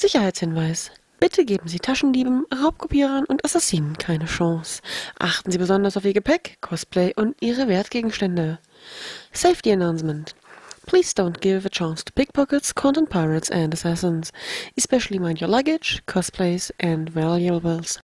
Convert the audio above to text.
Sicherheitshinweis. Bitte geben Sie Taschendieben, Raubkopierern und Assassinen keine Chance. Achten Sie besonders auf Ihr Gepäck, Cosplay und Ihre Wertgegenstände. Safety Announcement. Please don't give a chance to pickpockets, content pirates and assassins. Especially mind your luggage, cosplays and valuables.